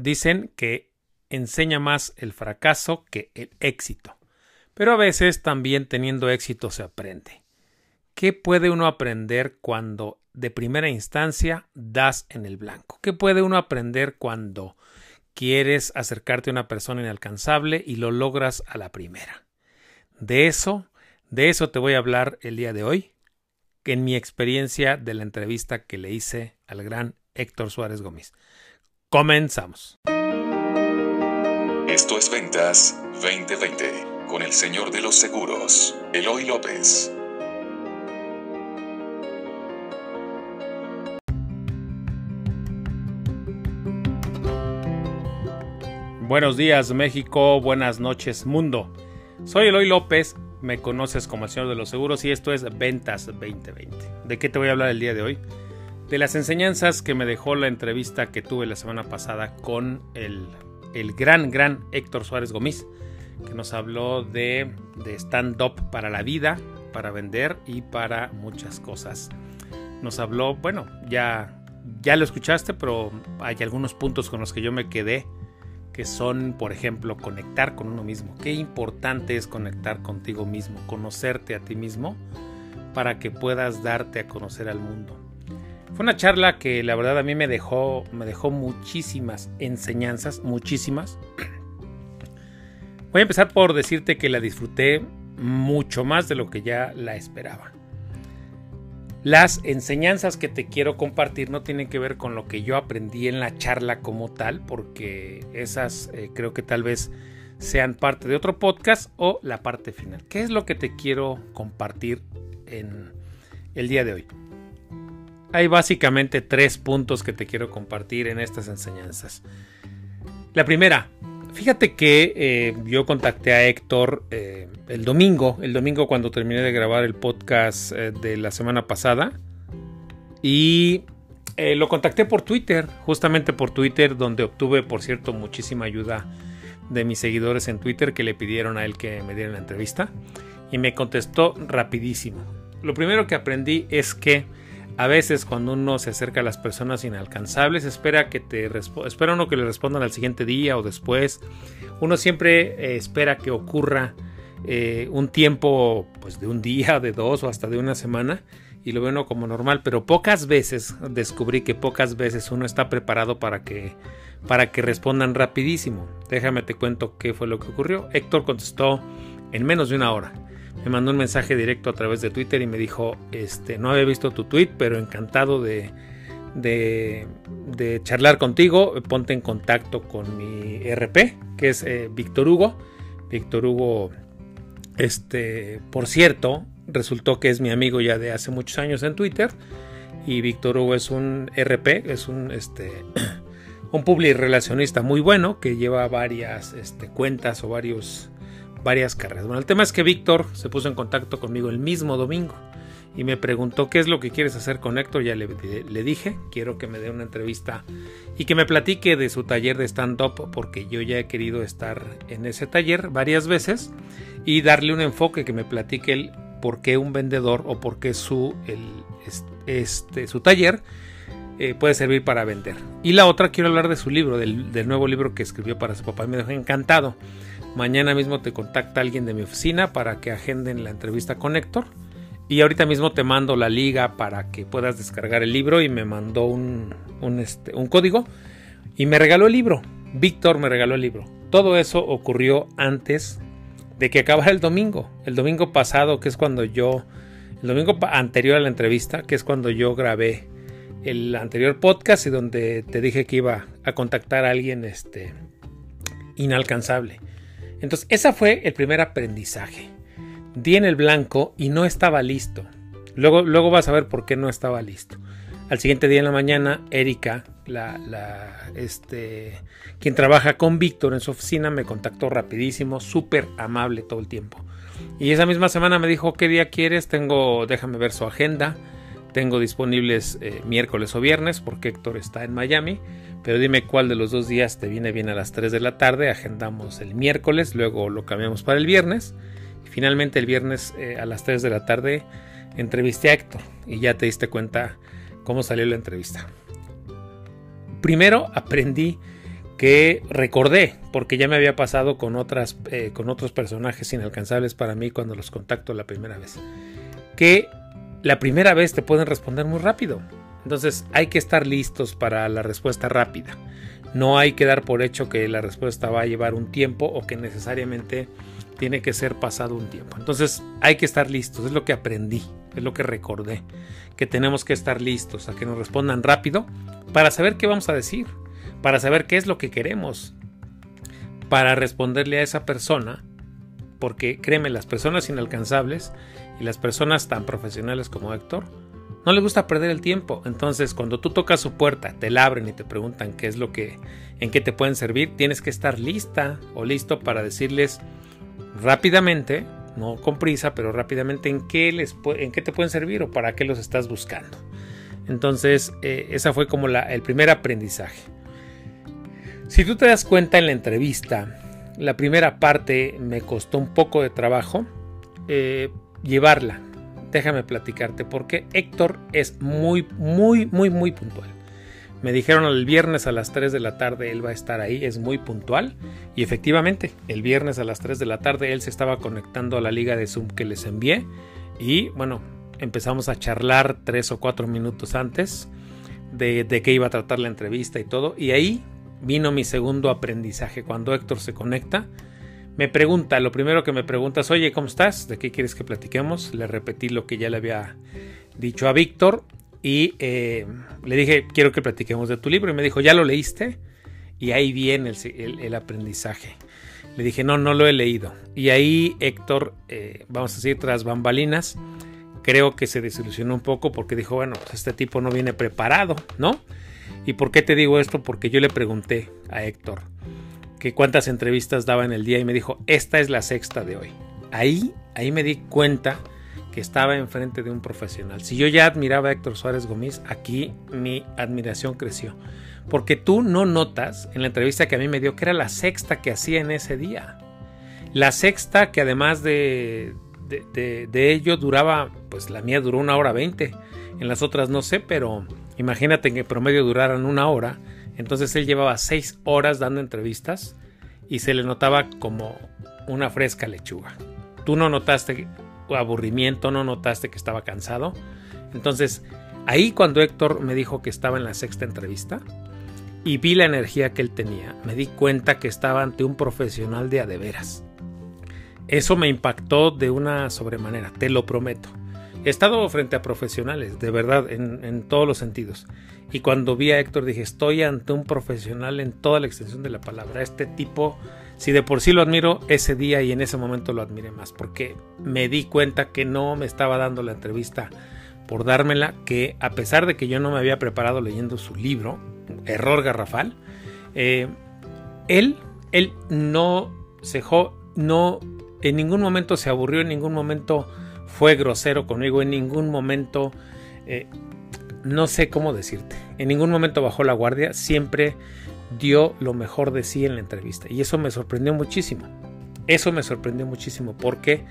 Dicen que enseña más el fracaso que el éxito. Pero a veces también teniendo éxito se aprende. ¿Qué puede uno aprender cuando de primera instancia das en el blanco? ¿Qué puede uno aprender cuando quieres acercarte a una persona inalcanzable y lo logras a la primera? De eso, de eso te voy a hablar el día de hoy, en mi experiencia de la entrevista que le hice al gran Héctor Suárez Gómez. Comenzamos. Esto es Ventas 2020 con el señor de los seguros, Eloy López. Buenos días México, buenas noches mundo. Soy Eloy López, me conoces como el señor de los seguros y esto es Ventas 2020. ¿De qué te voy a hablar el día de hoy? De las enseñanzas que me dejó la entrevista que tuve la semana pasada con el, el gran, gran Héctor Suárez Gómez, que nos habló de, de stand-up para la vida, para vender y para muchas cosas. Nos habló, bueno, ya, ya lo escuchaste, pero hay algunos puntos con los que yo me quedé que son, por ejemplo, conectar con uno mismo. Qué importante es conectar contigo mismo, conocerte a ti mismo para que puedas darte a conocer al mundo. Fue una charla que la verdad a mí me dejó, me dejó muchísimas enseñanzas, muchísimas. Voy a empezar por decirte que la disfruté mucho más de lo que ya la esperaba. Las enseñanzas que te quiero compartir no tienen que ver con lo que yo aprendí en la charla como tal, porque esas eh, creo que tal vez sean parte de otro podcast o la parte final. ¿Qué es lo que te quiero compartir en el día de hoy? Hay básicamente tres puntos que te quiero compartir en estas enseñanzas. La primera, Fíjate que eh, yo contacté a Héctor eh, el domingo, el domingo cuando terminé de grabar el podcast eh, de la semana pasada. Y lo contacté por Twitter, justamente por Twitter, donde obtuve, por cierto, muchísima ayuda de mis seguidores en Twitter que le pidieron a él que me diera la entrevista. Y me contestó rapidísimo. Lo primero que aprendí es que a veces cuando uno se acerca a las personas inalcanzables, espera que te espera uno que le respondan al siguiente día o después. Uno siempre eh, espera que ocurra eh, un tiempo pues de un día, de dos o hasta de una semana y lo ve uno como normal, pero pocas veces descubrí que pocas veces uno está preparado para que para que respondan rapidísimo. Déjame te cuento qué fue lo que ocurrió. Héctor contestó en menos de una hora me mandó un mensaje directo a través de Twitter y me dijo, este, no había visto tu tweet, pero encantado de, de, charlar contigo, ponte en contacto con mi RP, que es eh, Víctor Hugo. Víctor Hugo, este, por cierto, resultó que es mi amigo ya de hace muchos años en Twitter. Y Víctor Hugo es un RP, es un, este, un public relacionista muy bueno que lleva varias este, cuentas o varios varias carreras. Bueno, el tema es que Víctor se puso en contacto conmigo el mismo domingo y me preguntó qué es lo que quieres hacer con Héctor. Ya le, dije, quiero que me dé una entrevista y que me platique de su taller de stand-up porque yo ya he querido estar en ese taller varias veces y darle un enfoque que me platique el por qué un vendedor o por qué su, el, este, su taller eh, puede servir para vender. Y la otra, quiero hablar de su libro, del, del nuevo libro que escribió para su papá. Me dejó encantado. Mañana mismo te contacta alguien de mi oficina para que agenden la entrevista con Héctor. Y ahorita mismo te mando la liga para que puedas descargar el libro y me mandó un, este, un código y me regaló el libro. Víctor me regaló el libro. Todo eso ocurrió antes de que acabara el domingo. El domingo pasado, que es cuando yo, el domingo anterior a la entrevista, que es cuando yo grabé el anterior podcast y donde te dije que iba a contactar a alguien este, inalcanzable. Entonces, ese fue el primer aprendizaje. Di en el blanco y no estaba listo. Luego, luego vas a ver por qué no estaba listo. Al siguiente día en la mañana, Erika, la, la, este, quien trabaja con Víctor en su oficina, me contactó rapidísimo, súper amable todo el tiempo. Y esa misma semana me dijo, ¿qué día quieres? Tengo, déjame ver su agenda. Tengo disponibles eh, miércoles o viernes porque Héctor está en Miami. Pero dime cuál de los dos días te viene bien a las 3 de la tarde. Agendamos el miércoles, luego lo cambiamos para el viernes. Y finalmente el viernes eh, a las 3 de la tarde entrevisté a Héctor y ya te diste cuenta cómo salió la entrevista. Primero aprendí que recordé, porque ya me había pasado con, otras, eh, con otros personajes inalcanzables para mí cuando los contacto la primera vez, que la primera vez te pueden responder muy rápido. Entonces hay que estar listos para la respuesta rápida. No hay que dar por hecho que la respuesta va a llevar un tiempo o que necesariamente tiene que ser pasado un tiempo. Entonces hay que estar listos, es lo que aprendí, es lo que recordé, que tenemos que estar listos a que nos respondan rápido para saber qué vamos a decir, para saber qué es lo que queremos, para responderle a esa persona, porque créeme, las personas inalcanzables y las personas tan profesionales como Héctor, no le gusta perder el tiempo. Entonces, cuando tú tocas su puerta, te la abren y te preguntan qué es lo que, en qué te pueden servir, tienes que estar lista o listo para decirles rápidamente, no con prisa, pero rápidamente en qué, les, en qué te pueden servir o para qué los estás buscando. Entonces, eh, esa fue como la, el primer aprendizaje. Si tú te das cuenta en la entrevista, la primera parte me costó un poco de trabajo eh, llevarla déjame platicarte porque Héctor es muy, muy, muy, muy puntual. Me dijeron el viernes a las 3 de la tarde él va a estar ahí, es muy puntual. Y efectivamente, el viernes a las 3 de la tarde él se estaba conectando a la liga de Zoom que les envié. Y bueno, empezamos a charlar 3 o 4 minutos antes de, de qué iba a tratar la entrevista y todo. Y ahí vino mi segundo aprendizaje. Cuando Héctor se conecta, me pregunta, lo primero que me preguntas, oye, ¿cómo estás? ¿De qué quieres que platiquemos? Le repetí lo que ya le había dicho a Víctor y eh, le dije, quiero que platiquemos de tu libro. Y me dijo, ¿ya lo leíste? Y ahí viene el, aprendizaje. Le dije, no, no lo he leído. Y ahí Héctor, eh, vamos a decir, tras bambalinas, creo que se desilusionó un poco porque dijo, bueno, pues este tipo no viene preparado, ¿no? ¿Y por qué te digo esto? Porque yo le pregunté a Héctor, que cuántas entrevistas daba en el día y me dijo, esta es la sexta de hoy. Ahí, ahí me di cuenta que estaba enfrente de un profesional. Si yo ya admiraba a Héctor Suárez Gómez, aquí mi admiración creció. Porque tú no notas en la entrevista que a mí me dio que era la sexta que hacía en ese día. La sexta que además de, de, de ello duraba, pues la mía duró una hora veinte. En las otras no sé, pero imagínate que promedio duraran una hora entonces él llevaba seis horas dando entrevistas y se le notaba como una fresca lechuga. Tú no notaste aburrimiento, no notaste que estaba cansado. Entonces, ahí cuando Héctor me dijo que estaba en la sexta entrevista y vi la energía que él tenía, me di cuenta que estaba ante un profesional de adeveras. Eso me impactó de una sobremanera, te lo prometo. He estado frente a profesionales, de verdad, en, todos los sentidos. Y cuando vi a Héctor dije, estoy ante un profesional en toda la extensión de la palabra. Este tipo, si de por sí lo admiro, ese día y en ese momento lo admiré más, porque me di cuenta que no me estaba dando la entrevista por dármela, que a pesar de que yo no me había preparado leyendo su libro, Error Garrafal, eh, él, él no se no en ningún momento se aburrió, en ningún momento fue grosero conmigo, en ningún momento, eh, no sé cómo decirte, en ningún momento bajó la guardia, siempre dio lo mejor de sí en la entrevista. Y eso me sorprendió muchísimo. Eso me sorprendió muchísimo porque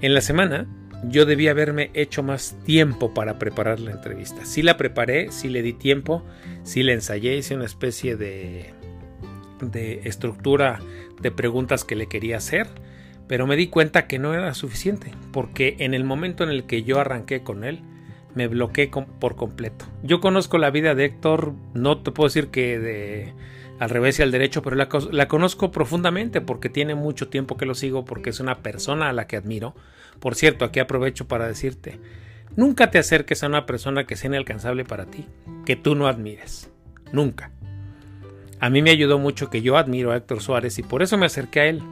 en la semana yo debía haberme hecho más tiempo para preparar la entrevista. Sí la preparé, sí le di tiempo, sí la ensayé, hice una especie de, de estructura de preguntas que le quería hacer pero me di cuenta que no era suficiente, porque en el momento en el que yo arranqué con él, me bloqueé por completo. Yo conozco la vida de Héctor, no te puedo decir que de al revés y al derecho, pero la, la, conozco profundamente porque tiene mucho tiempo que lo sigo, porque es una persona a la que admiro. Por cierto, aquí aprovecho para decirte, nunca te acerques a una persona que sea inalcanzable para ti, que tú no admires. Nunca. A mí me ayudó mucho que yo admiro a Héctor Suárez y por eso me acerqué a él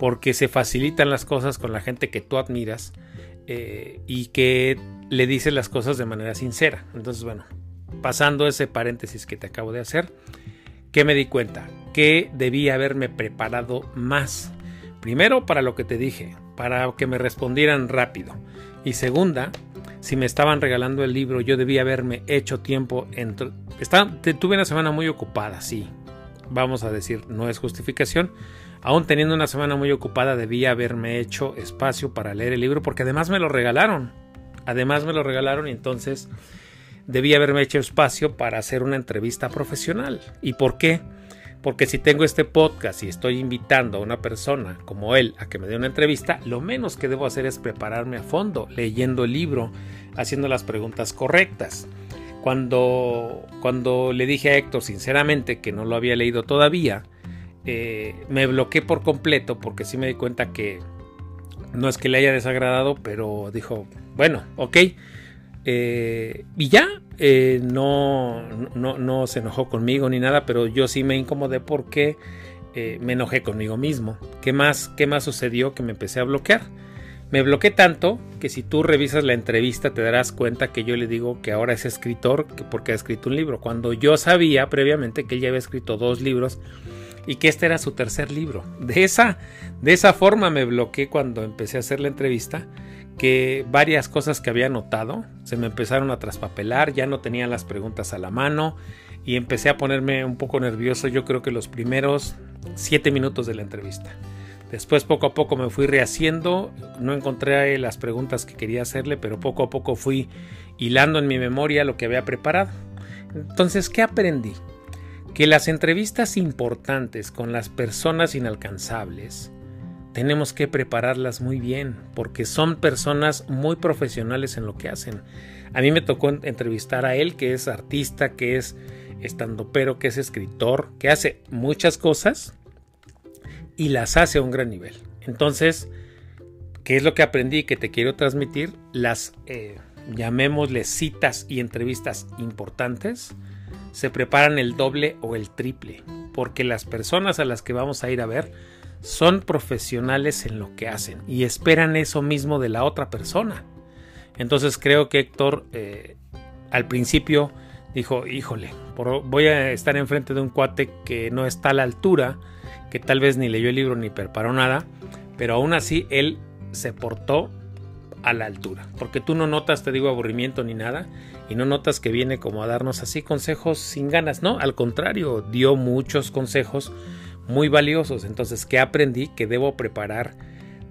porque se facilitan las cosas con la gente que tú admiras eh, y que le dice las cosas de manera sincera. Entonces, bueno, pasando ese paréntesis que te acabo de hacer, ¿qué me di cuenta? Que debía haberme preparado más. Primero, para lo que te dije, para que me respondieran rápido. Y segunda, si me estaban regalando el libro, yo debía haberme hecho tiempo. Entre... tuve una semana muy ocupada, sí. Vamos a decir, no es justificación, Aún teniendo una semana muy ocupada, debía haberme hecho espacio para leer el libro porque además me lo regalaron. Además me lo regalaron y entonces debía haberme hecho espacio para hacer una entrevista profesional. ¿Y por qué? Porque si tengo este podcast y estoy invitando a una persona como él a que me dé una entrevista, lo menos que debo hacer es prepararme a fondo, leyendo el libro, haciendo las preguntas correctas. Cuando, cuando le dije a Héctor sinceramente que no lo había leído todavía, eh, me bloqueé por completo porque sí me di cuenta que no es que le haya desagradado, pero dijo, bueno, ok. Eh, y ya, eh, no, no, no, se enojó conmigo ni nada, pero yo sí me incomodé porque me enojé conmigo mismo. ¿Qué más, ¿Qué más sucedió? Que me empecé a bloquear. Me bloqueé tanto que si tú revisas la entrevista te darás cuenta que yo le digo que ahora es escritor porque ha escrito un libro, cuando yo sabía previamente que él ya había escrito dos libros y que este era su tercer libro. De esa, de esa forma me bloqueé cuando empecé a hacer la entrevista, que varias cosas que había notado se me empezaron a traspapelar, ya no tenía las preguntas a la mano y empecé a ponerme un poco nervioso yo creo que los primeros siete minutos de la entrevista. Después poco a poco me fui rehaciendo, no encontré las preguntas que quería hacerle, pero poco a poco fui hilando en mi memoria lo que había preparado. Entonces, ¿qué aprendí? Que las entrevistas importantes con las personas inalcanzables tenemos que prepararlas muy bien, porque son personas muy profesionales en lo que hacen. A mí me tocó entrevistar a él, que es artista, que es estandopero, que es escritor, que hace muchas cosas y las hace a un gran nivel. Entonces, ¿qué es lo que aprendí que te quiero transmitir? Las, eh, llamémosle citas y entrevistas importantes, se preparan el doble o el triple, porque las personas a las que vamos a ir a ver son profesionales en lo que hacen y esperan eso mismo de la otra persona. Entonces creo que Héctor eh, al principio dijo, híjole, voy a estar enfrente de un cuate que no está a la altura que tal vez ni leyó el libro ni preparó nada, pero aún así él se portó a la altura, porque tú no notas, te digo, aburrimiento ni nada, y no notas que viene como a darnos así consejos sin ganas, no, al contrario, dio muchos consejos muy valiosos, entonces, ¿qué aprendí? Que debo preparar,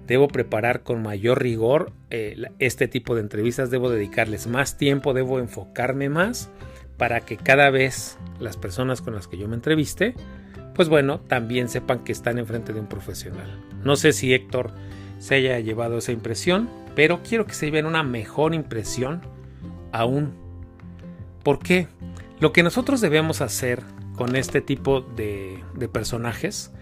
debo preparar con mayor rigor eh, este tipo de entrevistas, debo dedicarles más tiempo, debo enfocarme más para que cada vez las personas con las que yo me entreviste, pues bueno, también sepan que están enfrente de un profesional. No sé si Héctor se haya llevado esa impresión, pero quiero que se lleven una mejor impresión aún. ¿Por qué? Lo que nosotros debemos hacer con este tipo de, de personajes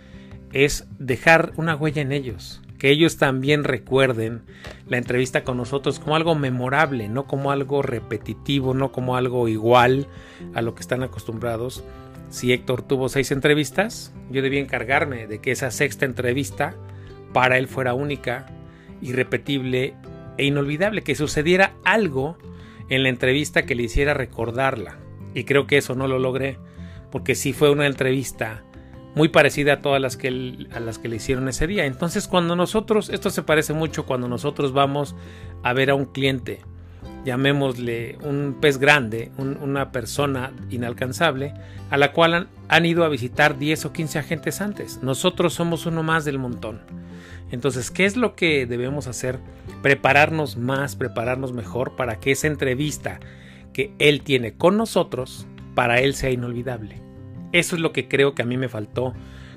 es dejar una huella en ellos, que ellos también recuerden la entrevista con nosotros como algo memorable, no como algo repetitivo, no como algo igual a lo que están acostumbrados, si Héctor tuvo seis entrevistas, yo debía encargarme de que esa sexta entrevista para él fuera única, irrepetible e inolvidable, que sucediera algo en la entrevista que le hiciera recordarla. Y creo que eso no lo logré, porque sí fue una entrevista muy parecida a todas las que, a las que le hicieron ese día. Entonces cuando nosotros, esto se parece mucho cuando nosotros vamos a ver a un cliente, llamémosle un pez grande, una persona inalcanzable, a la cual han, ido a visitar 10 o 15 agentes antes. Nosotros somos uno más del montón. Entonces, ¿qué es lo que debemos hacer? Prepararnos más, prepararnos mejor para que esa entrevista que él tiene con nosotros, para él sea inolvidable. Eso es lo que creo que a mí me faltó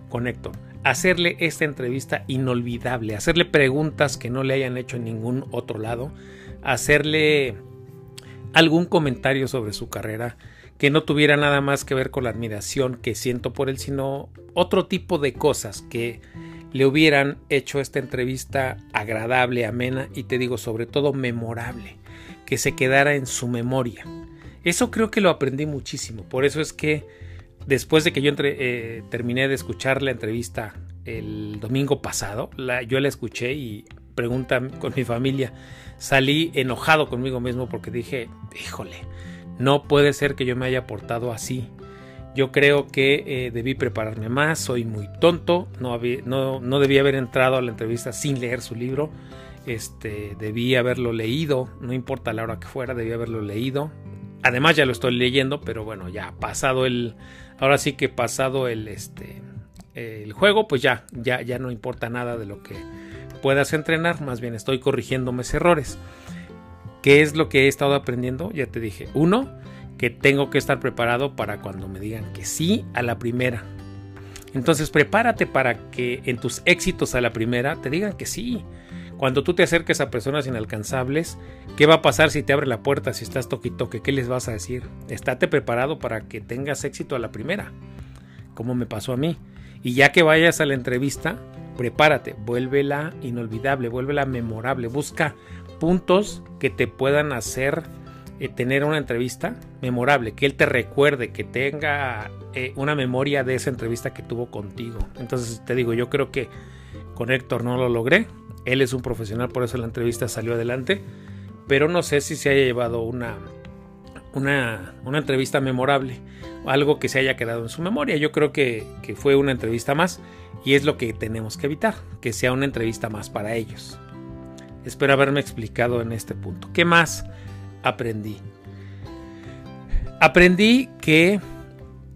con Héctor. Hacerle esta entrevista inolvidable, hacerle preguntas que no le hayan hecho en ningún otro lado, hacerle algún comentario sobre su carrera que no tuviera nada más que ver con la admiración que siento por él, sino otro tipo de cosas que le hubieran hecho esta entrevista agradable, amena y te digo sobre todo memorable, que se quedara en su memoria. Eso creo que lo aprendí muchísimo, por eso es que después de que yo eh, terminé de escuchar la entrevista el domingo pasado, yo la escuché y pregunta con mi familia, salí enojado conmigo mismo porque dije, híjole, no puede ser que yo me haya portado así. Yo creo que eh, debí prepararme más, soy muy tonto, no, no, no debí haber entrado a la entrevista sin leer su libro, este, debí haberlo leído, no importa la hora que fuera, debí haberlo leído. Además ya lo estoy leyendo, pero bueno, ya pasado el, ahora sí que pasado el, este, el juego, pues ya, ya, ya no importa nada de lo que puedas entrenar, más bien estoy corrigiendo mis errores. ¿Qué es lo que he estado aprendiendo? Ya te dije, uno, que tengo que estar preparado para cuando me digan que sí a la primera. Entonces prepárate para que en tus éxitos a la primera te digan que sí. Cuando tú te acerques a personas inalcanzables, ¿qué va a pasar si te abre la puerta, si estás toque toque? ¿Qué les vas a decir? Estate preparado para que tengas éxito a la primera, como me pasó a mí. Y ya que vayas a la entrevista, prepárate, vuélvela inolvidable, vuélvela memorable, busca puntos que te puedan hacer eh, tener una entrevista memorable, que él te recuerde, que tenga eh, una memoria de esa entrevista que tuvo contigo. Entonces te digo, yo creo que con Héctor no lo logré. Él es un profesional, por eso la entrevista salió adelante. Pero no sé si se haya llevado una, una, una entrevista memorable, algo que se haya quedado en su memoria. Yo creo que, que fue una entrevista más y es lo que tenemos que evitar, que sea una entrevista más para ellos. Espero haberme explicado en este punto. ¿Qué más aprendí? Aprendí que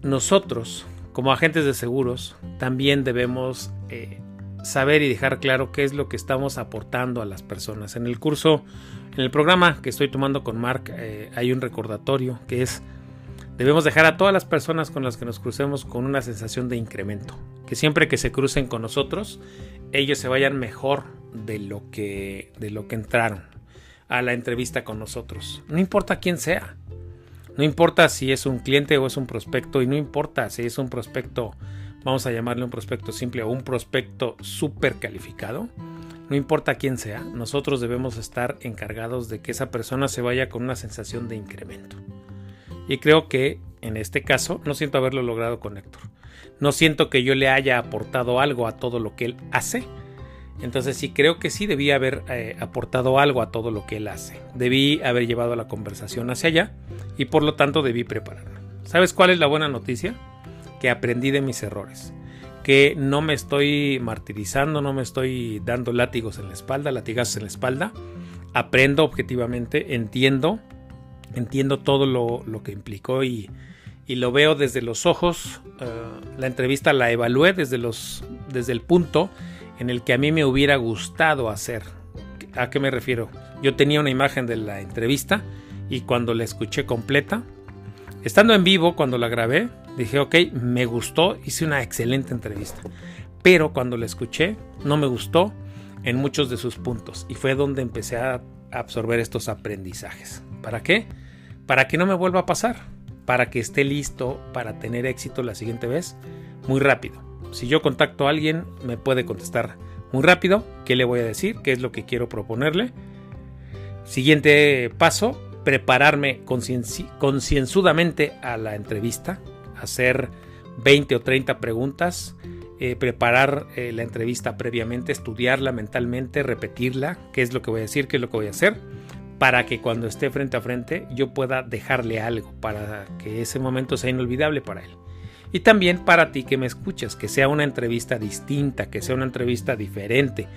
nosotros, como agentes de seguros, también debemos eh, saber y dejar claro qué es lo que estamos aportando a las personas. En el curso, en el programa que estoy tomando con Mark, eh, hay un recordatorio que es Debemos dejar a todas las personas con las que nos crucemos con una sensación de incremento. Que siempre que se crucen con nosotros, ellos se vayan mejor de lo que, de lo que entraron a la entrevista con nosotros. No importa quién sea. No importa si es un cliente o es un prospecto y no importa si es un prospecto, vamos a llamarle un prospecto simple o un prospecto súper calificado. No importa quién sea, nosotros debemos estar encargados de que esa persona se vaya con una sensación de incremento. Y creo que en este caso no siento haberlo logrado con Héctor. No siento que yo le haya aportado algo a todo lo que él hace. Entonces sí creo que sí debí haber eh, aportado algo a todo lo que él hace. Debí haber llevado la conversación hacia allá y por lo tanto debí prepararme. ¿Sabes cuál es la buena noticia? Que aprendí de mis errores. Que no me estoy martirizando, no me estoy dando látigos en la espalda, latigazos en la espalda. Aprendo objetivamente, entiendo entiendo todo lo, que implicó y, lo veo desde los ojos. Eh, la entrevista la evalué desde, los, desde el punto en el que a mí me hubiera gustado hacer. ¿A qué me refiero? Yo tenía una imagen de la entrevista y cuando la escuché completa, estando en vivo, cuando la grabé, dije, ok, me gustó, hice una excelente entrevista. Pero cuando la escuché, no me gustó en muchos de sus puntos y fue donde empecé a absorber estos aprendizajes. ¿Para qué? Para que no me vuelva a pasar, para que esté listo para tener éxito la siguiente vez muy rápido. Si yo contacto a alguien, me puede contestar muy rápido qué le voy a decir, qué es lo que quiero proponerle. Siguiente paso, prepararme concienzudamente a la entrevista, hacer 20 o 30 preguntas, eh, preparar eh, la entrevista previamente, estudiarla mentalmente, repetirla, qué es lo que voy a decir, qué es lo que voy a hacer para que cuando esté frente a frente yo pueda dejarle algo, para que ese momento sea inolvidable para él. Y también para ti que me escuchas, que sea una entrevista distinta, que sea una entrevista diferente,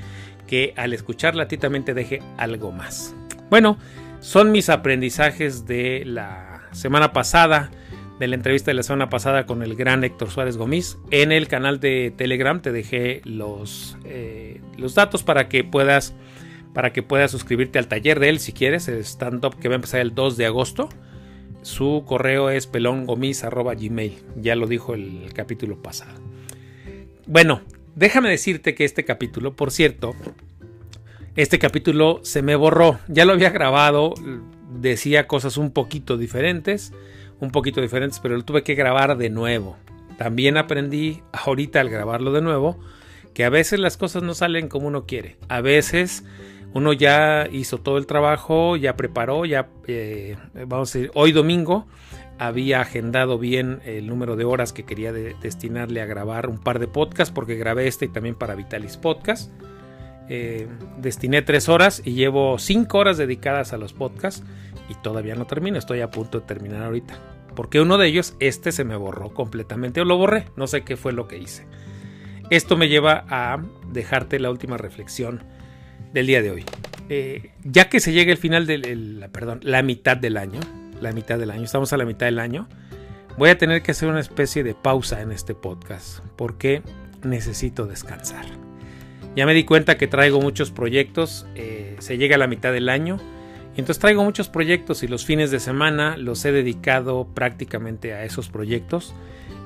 que al escucharla a ti también te deje algo más. Bueno, son mis aprendizajes de la semana pasada, de la entrevista de la semana pasada con el gran Héctor Suárez Gómez. En el canal de Telegram te dejé los, eh, los datos para que puedas para que puedas suscribirte al taller de él si quieres, el stand-up que va a empezar el 2 de agosto. Su correo es pelongomis.gmail, ya lo dijo el capítulo pasado. Bueno, déjame decirte que este capítulo, por cierto, este capítulo se me borró, ya lo había grabado, decía cosas un poquito diferentes, un poquito diferentes, pero lo tuve que grabar de nuevo. También aprendí ahorita al grabarlo de nuevo que a veces las cosas no salen como uno quiere. A veces uno ya hizo todo el trabajo, ya preparó, ya, eh, vamos a decir, hoy domingo había agendado bien el número de horas que quería destinarle a grabar un par de podcasts, porque grabé este y también para Vitalis Podcast. Eh, destiné tres horas y llevo cinco horas dedicadas a los podcasts y todavía no termino, estoy a punto de terminar ahorita. Porque uno de ellos, este se me borró completamente o lo borré, no sé qué fue lo que hice. Esto me lleva a dejarte la última reflexión del día de hoy. Eh, ya que se llega el final del, perdón, la mitad del año, la mitad del año, estamos a la mitad del año, voy a tener que hacer una especie de pausa en este podcast porque necesito descansar. Ya me di cuenta que traigo muchos proyectos, eh, se llega a la mitad del año, y entonces traigo muchos proyectos y los fines de semana los he dedicado prácticamente a esos proyectos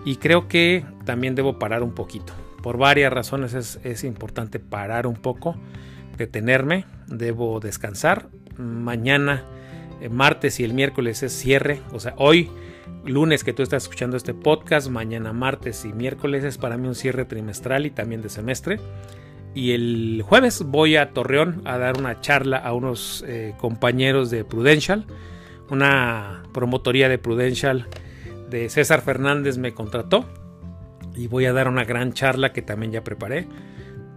Y creo que también debo parar un poquito. Por varias razones es, es importante parar un poco, detenerme, debo descansar. Mañana, eh, martes y el miércoles es cierre. O sea, hoy, lunes que tú estás escuchando este podcast, mañana, martes y miércoles es para mí un cierre trimestral y también de semestre. Y el jueves voy a Torreón a dar una charla a unos eh, compañeros de Prudential, una promotoría de Prudential de César Fernández me contrató y voy a dar una gran charla que también ya preparé.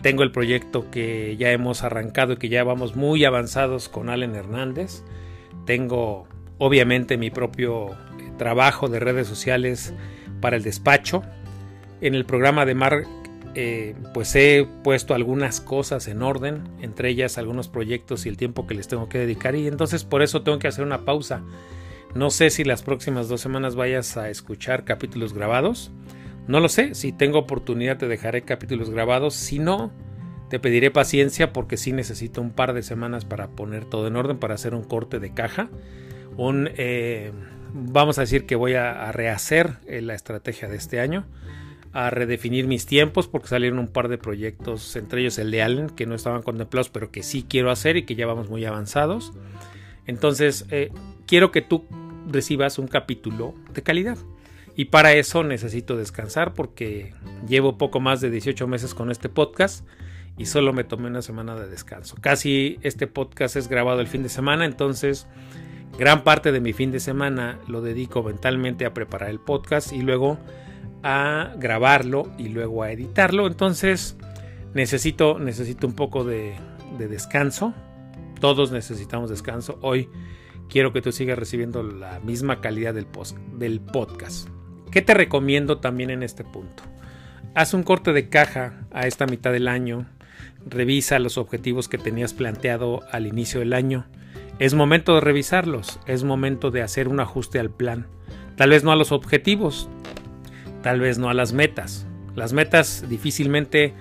Tengo el proyecto que ya hemos arrancado y que ya vamos muy avanzados con Allen Hernández. Tengo obviamente mi propio eh, trabajo de redes sociales para el despacho. En el programa de Mar eh, pues he puesto algunas cosas en orden, entre ellas algunos proyectos y el tiempo que les tengo que dedicar y entonces por eso tengo que hacer una pausa. No sé si las próximas dos semanas vayas a escuchar capítulos grabados. No lo sé, si tengo oportunidad te dejaré capítulos grabados, si no, te pediré paciencia porque sí necesito un par de semanas para poner todo en orden, para hacer un corte de caja. Un, eh, vamos a decir que voy a, rehacer eh, la estrategia de este año a redefinir mis tiempos porque salieron un par de proyectos, entre ellos el de Allen, que no estaban contemplados, pero que sí quiero hacer y que ya vamos muy avanzados. Entonces, eh, quiero que tú recibas un capítulo de calidad. Y para eso necesito descansar porque llevo poco más de 18 meses con este podcast y solo me tomé una semana de descanso. Casi este podcast es grabado el fin de semana, entonces gran parte de mi fin de semana lo dedico mentalmente a preparar el podcast y luego a grabarlo y luego a editarlo. Entonces necesito, necesito un poco de, descanso. Todos necesitamos descanso. Hoy quiero que tú sigas recibiendo la misma calidad del, del podcast. ¿Qué te recomiendo también en este punto? Haz un corte de caja a esta mitad del año. Revisa los objetivos que tenías planteado al inicio del año. Es momento de revisarlos. Es momento de hacer un ajuste al plan. Tal vez no a los objetivos, tal vez no a las metas. Las metas difícilmente,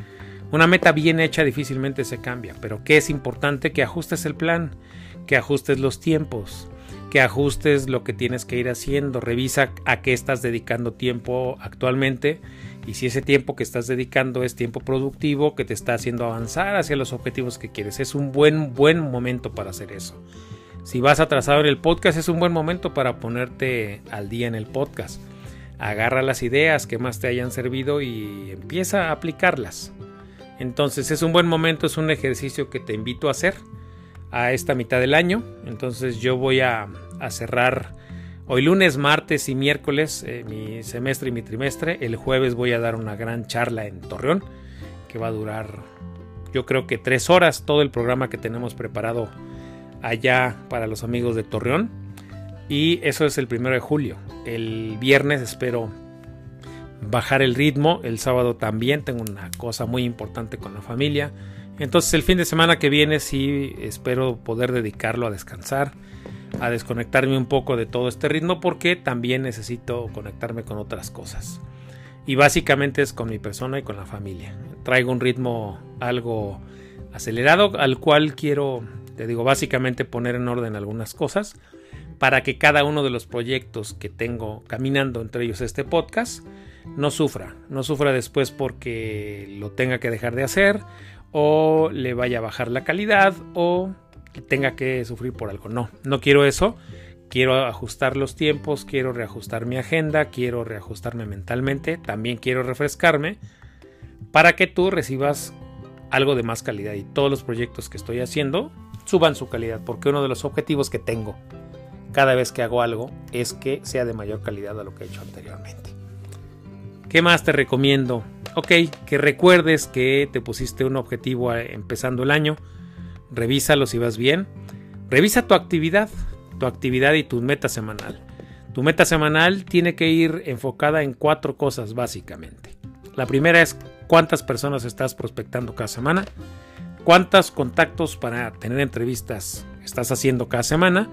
una meta bien hecha difícilmente se cambia, pero que es importante que ajustes el plan, que ajustes los tiempos, que ajustes lo que tienes que ir haciendo, revisa a qué estás dedicando tiempo actualmente y si ese tiempo que estás dedicando es tiempo productivo que te está haciendo avanzar hacia los objetivos que quieres. Es un buen buen momento para hacer eso. Si vas atrasado en el podcast es un buen momento para ponerte al día en el podcast agarra las ideas que más te hayan servido y empieza a aplicarlas. Entonces es un buen momento, es un ejercicio que te invito a hacer a esta mitad del año. Entonces yo voy a, cerrar hoy lunes, martes y miércoles eh, mi semestre y mi trimestre. El jueves voy a dar una gran charla en Torreón que va a durar yo creo que tres horas todo el programa que tenemos preparado allá para los amigos de Torreón. Y eso es el primero de julio. El viernes espero bajar el ritmo. El sábado también tengo una cosa muy importante con la familia. Entonces el fin de semana que viene sí espero poder dedicarlo a descansar, a desconectarme un poco de todo este ritmo porque también necesito conectarme con otras cosas. Y básicamente es con mi persona y con la familia. Traigo un ritmo algo acelerado al cual quiero, te digo, básicamente poner en orden algunas cosas para que cada uno de los proyectos que tengo caminando, entre ellos este podcast, no sufra, no sufra después porque lo tenga que dejar de hacer o le vaya a bajar la calidad o tenga que sufrir por algo. No, no quiero eso. Quiero ajustar los tiempos, quiero reajustar mi agenda, quiero reajustarme mentalmente, también quiero refrescarme para que tú recibas algo de más calidad y todos los proyectos que estoy haciendo suban su calidad, porque uno de los objetivos que tengo cada vez que hago algo es que sea de mayor calidad a lo que he hecho anteriormente. ¿Qué más te recomiendo? Ok, que recuerdes que te pusiste un objetivo empezando el año. Revísalo si vas bien. Revisa tu actividad, tu actividad y tu meta semanal. Tu meta semanal tiene que ir enfocada en cuatro cosas básicamente. La primera es cuántas personas estás prospectando cada semana, cuántos contactos para tener entrevistas estás haciendo cada semana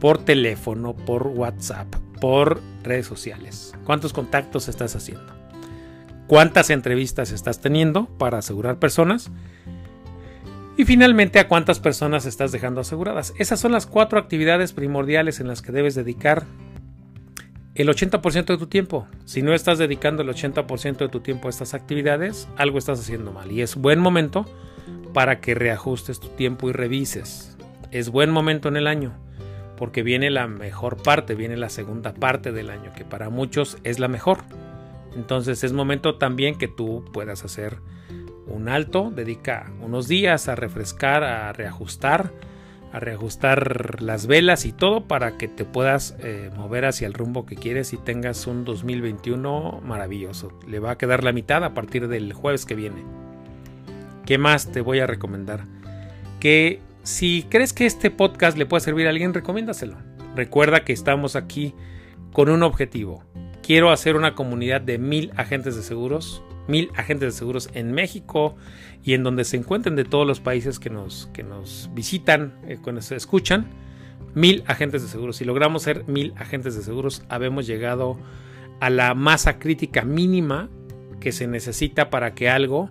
por teléfono, por WhatsApp, por redes sociales. ¿Cuántos contactos estás haciendo? ¿Cuántas entrevistas estás teniendo para asegurar personas? Y finalmente, ¿a cuántas personas estás dejando aseguradas? Esas son las cuatro actividades primordiales en las que debes dedicar el 80% de tu tiempo. Si no estás dedicando el 80% de tu tiempo a estas actividades, algo estás haciendo mal. Y es buen momento para que reajustes tu tiempo y revises. Es buen momento en el año, porque viene la mejor parte, viene la segunda parte del año, que para muchos es la mejor. Entonces es momento también que tú puedas hacer un alto, dedica unos días a refrescar, a reajustar, a reajustar las velas y todo para que te puedas eh, mover hacia el rumbo que quieres y tengas un 2021 maravilloso. Le va a quedar la mitad a partir del jueves que viene. ¿Qué más te voy a recomendar? Que si crees que este podcast le puede servir a alguien, recomiéndaselo. Recuerda que estamos aquí con un objetivo. Quiero hacer una comunidad de mil agentes de seguros, mil agentes de seguros en México y en donde se encuentren de todos los países que nos, que nos visitan, eh, escuchan, mil agentes de seguros. Si logramos ser mil agentes de seguros, habemos llegado a la masa crítica mínima que se necesita para que algo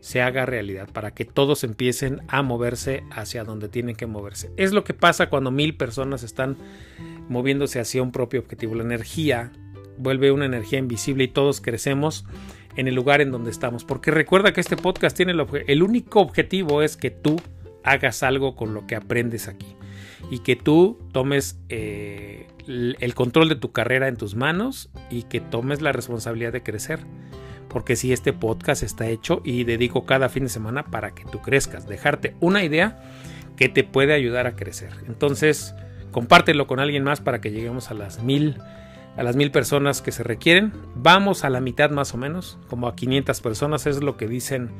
se haga realidad, para que todos empiecen a moverse hacia donde tienen que moverse. Es lo que pasa cuando mil personas están moviéndose hacia un propio objetivo. La energía vuelve una energía invisible y todos crecemos en el lugar en donde estamos. Porque recuerda que este podcast tiene el, único objetivo es que tú hagas algo con lo que aprendes aquí y que tú tomes eh, el control de tu carrera en tus manos y que tomes la responsabilidad de crecer porque si este podcast está hecho y dedico cada fin de semana para que tú crezcas, dejarte una idea que te puede ayudar a crecer. Entonces, compártelo con alguien más para que lleguemos a las mil a las mil personas que se requieren. Vamos a la mitad más o menos, como a 500 personas, es lo que dicen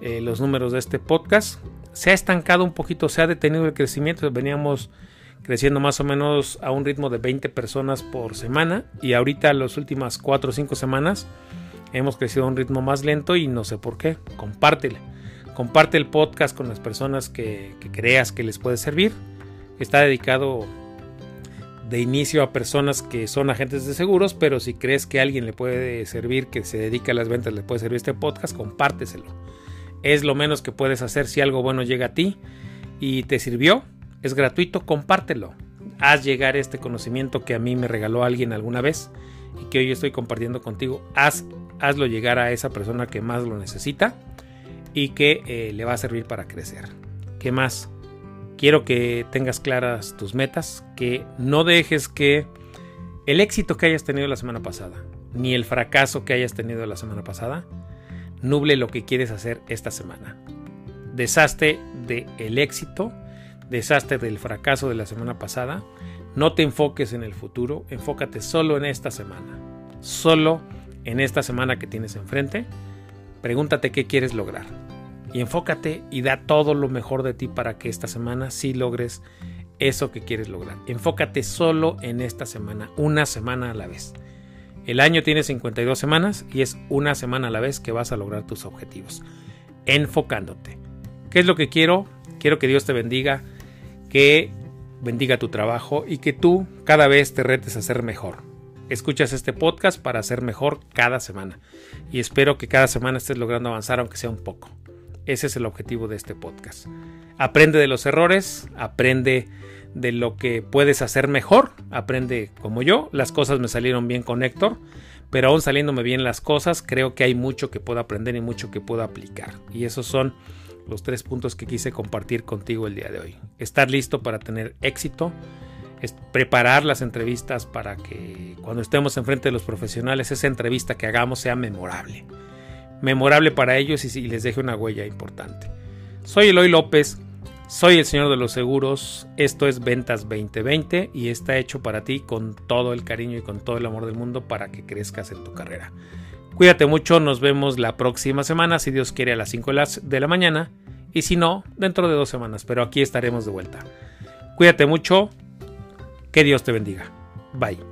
eh, los números de este podcast. Se ha estancado un poquito, se ha detenido el crecimiento, veníamos creciendo más o menos a un ritmo de 20 personas por semana y ahorita las últimas 4 o 5 semanas hemos crecido a un ritmo más lento y no sé por qué. Compártele. Comparte el podcast con las personas que, creas que les puede servir. Está dedicado de inicio a personas que son agentes de seguros, pero si crees que a alguien le puede servir, que se dedica a las ventas, le puede servir este podcast, compárteselo. Es lo menos que puedes hacer si algo bueno llega a ti y te sirvió. Es gratuito, compártelo. Haz llegar este conocimiento que a mí me regaló alguien alguna vez y que hoy estoy compartiendo contigo. Haz hazlo llegar a esa persona que más lo necesita y que eh, le va a servir para crecer. ¿Qué más? Quiero que tengas claras tus metas, que no dejes que el éxito que hayas tenido la semana pasada, ni el fracaso que hayas tenido la semana pasada, nuble lo que quieres hacer esta semana. Deshazte del éxito, deshazte del fracaso de la semana pasada, no te enfoques en el futuro, enfócate solo en esta semana. Solo en esta semana que tienes enfrente, pregúntate qué quieres lograr. Y enfócate y da todo lo mejor de ti para que esta semana sí logres eso que quieres lograr. Enfócate solo en esta semana, una semana a la vez. El año tiene 52 semanas y es una semana a la vez que vas a lograr tus objetivos. Enfocándote. ¿Qué es lo que quiero? Quiero que Dios te bendiga, que bendiga tu trabajo y que tú cada vez te retes a ser mejor escuchas este podcast para ser mejor cada semana. Y espero que cada semana estés logrando avanzar, aunque sea un poco. Ese es el objetivo de este podcast. Aprende de los errores, aprende de lo que puedes hacer mejor, aprende como yo. Las cosas me salieron bien con Héctor, pero aún saliéndome bien las cosas, creo que hay mucho que puedo aprender y mucho que puedo aplicar. Y esos son los tres puntos que quise compartir contigo el día de hoy. Estar listo para tener éxito preparar las entrevistas para que cuando estemos enfrente de los profesionales esa entrevista que hagamos sea memorable. Memorable para ellos y, les deje una huella importante. Soy Eloy López, soy el señor de los seguros, esto es Ventas 2020 y está hecho para ti con todo el cariño y con todo el amor del mundo para que crezcas en tu carrera. Cuídate mucho, nos vemos la próxima semana, si Dios quiere, a las 5 de la mañana y si no, dentro de dos semanas, pero aquí estaremos de vuelta. Cuídate mucho, que Dios te bendiga. Bye.